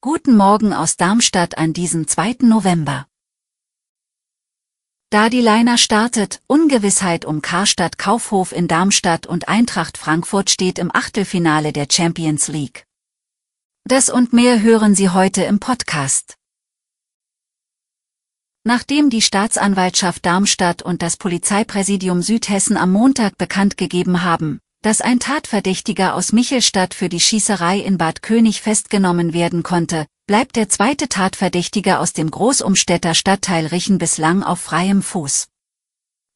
Guten Morgen aus Darmstadt an diesem 2. November. Da die Liner startet, Ungewissheit um Karstadt Kaufhof in Darmstadt und Eintracht Frankfurt steht im Achtelfinale der Champions League. Das und mehr hören Sie heute im Podcast. Nachdem die Staatsanwaltschaft Darmstadt und das Polizeipräsidium Südhessen am Montag bekannt gegeben haben, dass ein Tatverdächtiger aus Michelstadt für die Schießerei in Bad König festgenommen werden konnte, bleibt der zweite Tatverdächtige aus dem Großumstädter Stadtteil Richen bislang auf freiem Fuß.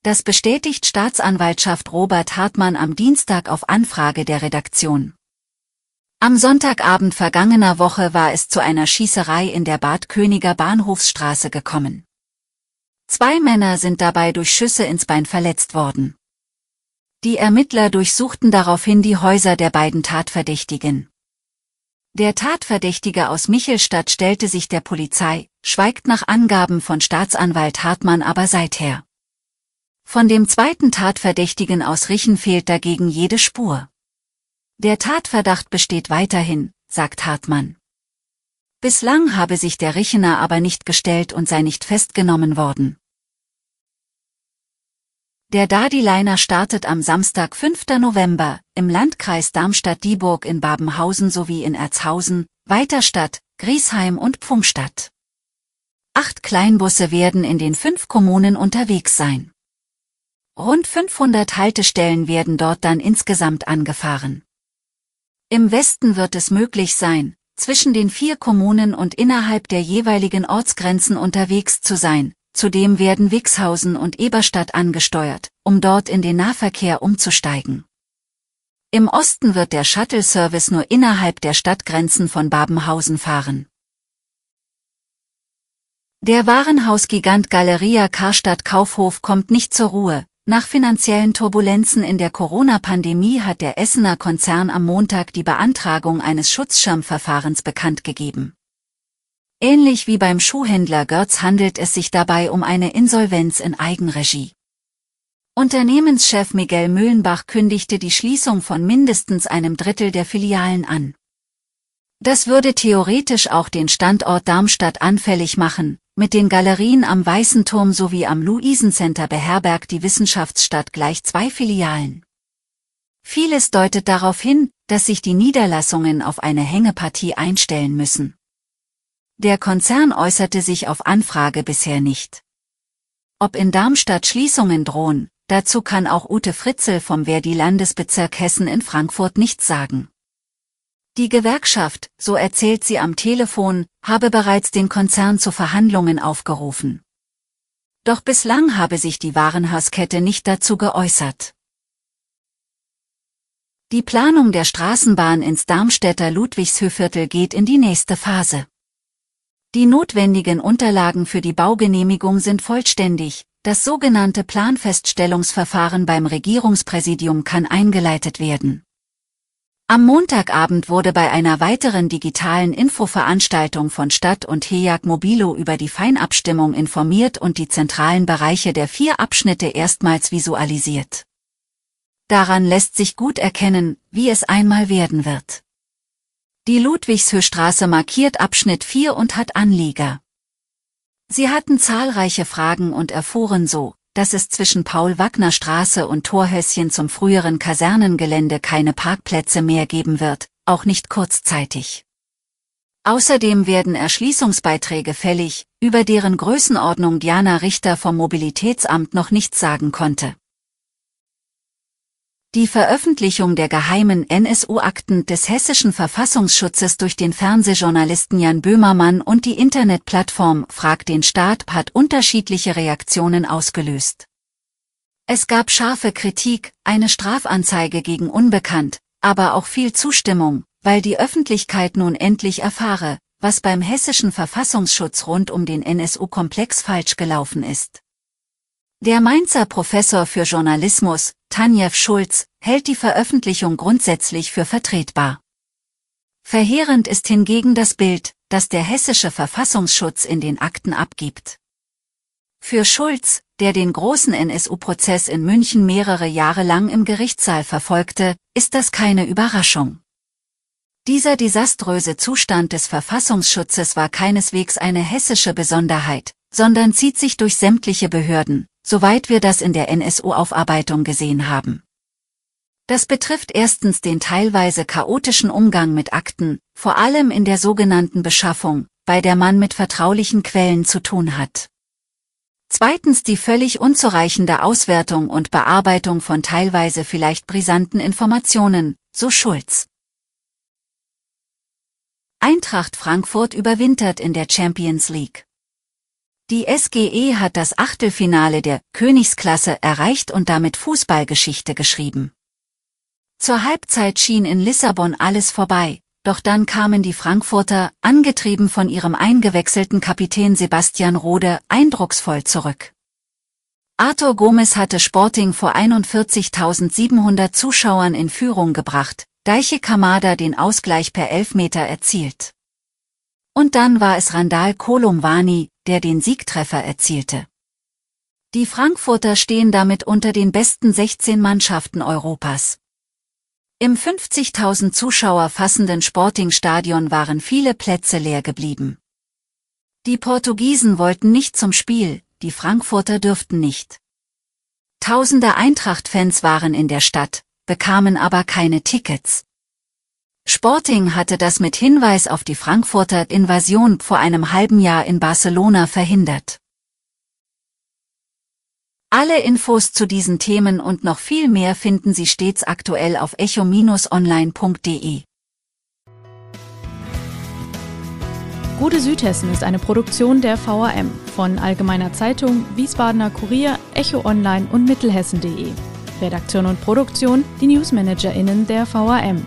Das bestätigt Staatsanwaltschaft Robert Hartmann am Dienstag auf Anfrage der Redaktion. Am Sonntagabend vergangener Woche war es zu einer Schießerei in der Bad Königer Bahnhofsstraße gekommen. Zwei Männer sind dabei durch Schüsse ins Bein verletzt worden. Die Ermittler durchsuchten daraufhin die Häuser der beiden Tatverdächtigen. Der Tatverdächtige aus Michelstadt stellte sich der Polizei, schweigt nach Angaben von Staatsanwalt Hartmann aber seither. Von dem zweiten Tatverdächtigen aus Richen fehlt dagegen jede Spur. Der Tatverdacht besteht weiterhin, sagt Hartmann. Bislang habe sich der Richener aber nicht gestellt und sei nicht festgenommen worden. Der Dadi-Liner startet am Samstag 5. November im Landkreis Darmstadt-Dieburg in Babenhausen sowie in Erzhausen, Weiterstadt, Griesheim und Pfungstadt. Acht Kleinbusse werden in den fünf Kommunen unterwegs sein. Rund 500 Haltestellen werden dort dann insgesamt angefahren. Im Westen wird es möglich sein, zwischen den vier Kommunen und innerhalb der jeweiligen Ortsgrenzen unterwegs zu sein, Zudem werden Wixhausen und Eberstadt angesteuert, um dort in den Nahverkehr umzusteigen. Im Osten wird der Shuttle-Service nur innerhalb der Stadtgrenzen von Babenhausen fahren. Der Warenhausgigant Galeria Karstadt Kaufhof kommt nicht zur Ruhe. Nach finanziellen Turbulenzen in der Corona-Pandemie hat der Essener Konzern am Montag die Beantragung eines Schutzschirmverfahrens bekannt gegeben. Ähnlich wie beim Schuhhändler Götz handelt es sich dabei um eine Insolvenz in Eigenregie. Unternehmenschef Miguel Mühlenbach kündigte die Schließung von mindestens einem Drittel der Filialen an. Das würde theoretisch auch den Standort Darmstadt anfällig machen, mit den Galerien am Weißen Turm sowie am Luisencenter beherbergt die Wissenschaftsstadt gleich zwei Filialen. Vieles deutet darauf hin, dass sich die Niederlassungen auf eine Hängepartie einstellen müssen. Der Konzern äußerte sich auf Anfrage bisher nicht. Ob in Darmstadt Schließungen drohen, dazu kann auch Ute Fritzel vom Verdi-Landesbezirk Hessen in Frankfurt nichts sagen. Die Gewerkschaft, so erzählt sie am Telefon, habe bereits den Konzern zu Verhandlungen aufgerufen. Doch bislang habe sich die Warenhauskette nicht dazu geäußert. Die Planung der Straßenbahn ins Darmstädter Ludwigshöhviertel geht in die nächste Phase. Die notwendigen Unterlagen für die Baugenehmigung sind vollständig, das sogenannte Planfeststellungsverfahren beim Regierungspräsidium kann eingeleitet werden. Am Montagabend wurde bei einer weiteren digitalen Infoveranstaltung von Stadt und Hejag Mobilo über die Feinabstimmung informiert und die zentralen Bereiche der vier Abschnitte erstmals visualisiert. Daran lässt sich gut erkennen, wie es einmal werden wird. Die Ludwigshöhstraße markiert Abschnitt 4 und hat Anlieger. Sie hatten zahlreiche Fragen und erfuhren so, dass es zwischen Paul-Wagner-Straße und Torhäuschen zum früheren Kasernengelände keine Parkplätze mehr geben wird, auch nicht kurzzeitig. Außerdem werden Erschließungsbeiträge fällig, über deren Größenordnung Diana Richter vom Mobilitätsamt noch nichts sagen konnte. Die Veröffentlichung der geheimen NSU-Akten des hessischen Verfassungsschutzes durch den Fernsehjournalisten Jan Böhmermann und die Internetplattform Frag den Staat hat unterschiedliche Reaktionen ausgelöst. Es gab scharfe Kritik, eine Strafanzeige gegen Unbekannt, aber auch viel Zustimmung, weil die Öffentlichkeit nun endlich erfahre, was beim hessischen Verfassungsschutz rund um den NSU-Komplex falsch gelaufen ist. Der Mainzer Professor für Journalismus, Tanjew Schulz, hält die Veröffentlichung grundsätzlich für vertretbar. Verheerend ist hingegen das Bild, das der hessische Verfassungsschutz in den Akten abgibt. Für Schulz, der den großen NSU-Prozess in München mehrere Jahre lang im Gerichtssaal verfolgte, ist das keine Überraschung. Dieser desaströse Zustand des Verfassungsschutzes war keineswegs eine hessische Besonderheit, sondern zieht sich durch sämtliche Behörden, soweit wir das in der NSU-Aufarbeitung gesehen haben. Das betrifft erstens den teilweise chaotischen Umgang mit Akten, vor allem in der sogenannten Beschaffung, bei der man mit vertraulichen Quellen zu tun hat. Zweitens die völlig unzureichende Auswertung und Bearbeitung von teilweise vielleicht brisanten Informationen, so Schulz. Eintracht Frankfurt überwintert in der Champions League. Die SGE hat das Achtelfinale der Königsklasse erreicht und damit Fußballgeschichte geschrieben. Zur Halbzeit schien in Lissabon alles vorbei, doch dann kamen die Frankfurter, angetrieben von ihrem eingewechselten Kapitän Sebastian Rode, eindrucksvoll zurück. Arthur Gomez hatte Sporting vor 41.700 Zuschauern in Führung gebracht, Daiche Kamada den Ausgleich per Elfmeter erzielt. Und dann war es Randall Kolumwani, der den Siegtreffer erzielte. Die Frankfurter stehen damit unter den besten 16 Mannschaften Europas. Im 50.000 Zuschauer fassenden Sporting-Stadion waren viele Plätze leer geblieben. Die Portugiesen wollten nicht zum Spiel, die Frankfurter dürften nicht. Tausende Eintracht-Fans waren in der Stadt, bekamen aber keine Tickets. Sporting hatte das mit Hinweis auf die Frankfurter Invasion vor einem halben Jahr in Barcelona verhindert. Alle Infos zu diesen Themen und noch viel mehr finden Sie stets aktuell auf echo-online.de. Gute Südhessen ist eine Produktion der VRM von Allgemeiner Zeitung, Wiesbadener Kurier, Echo Online und Mittelhessen.de. Redaktion und Produktion die NewsmanagerInnen der VRM.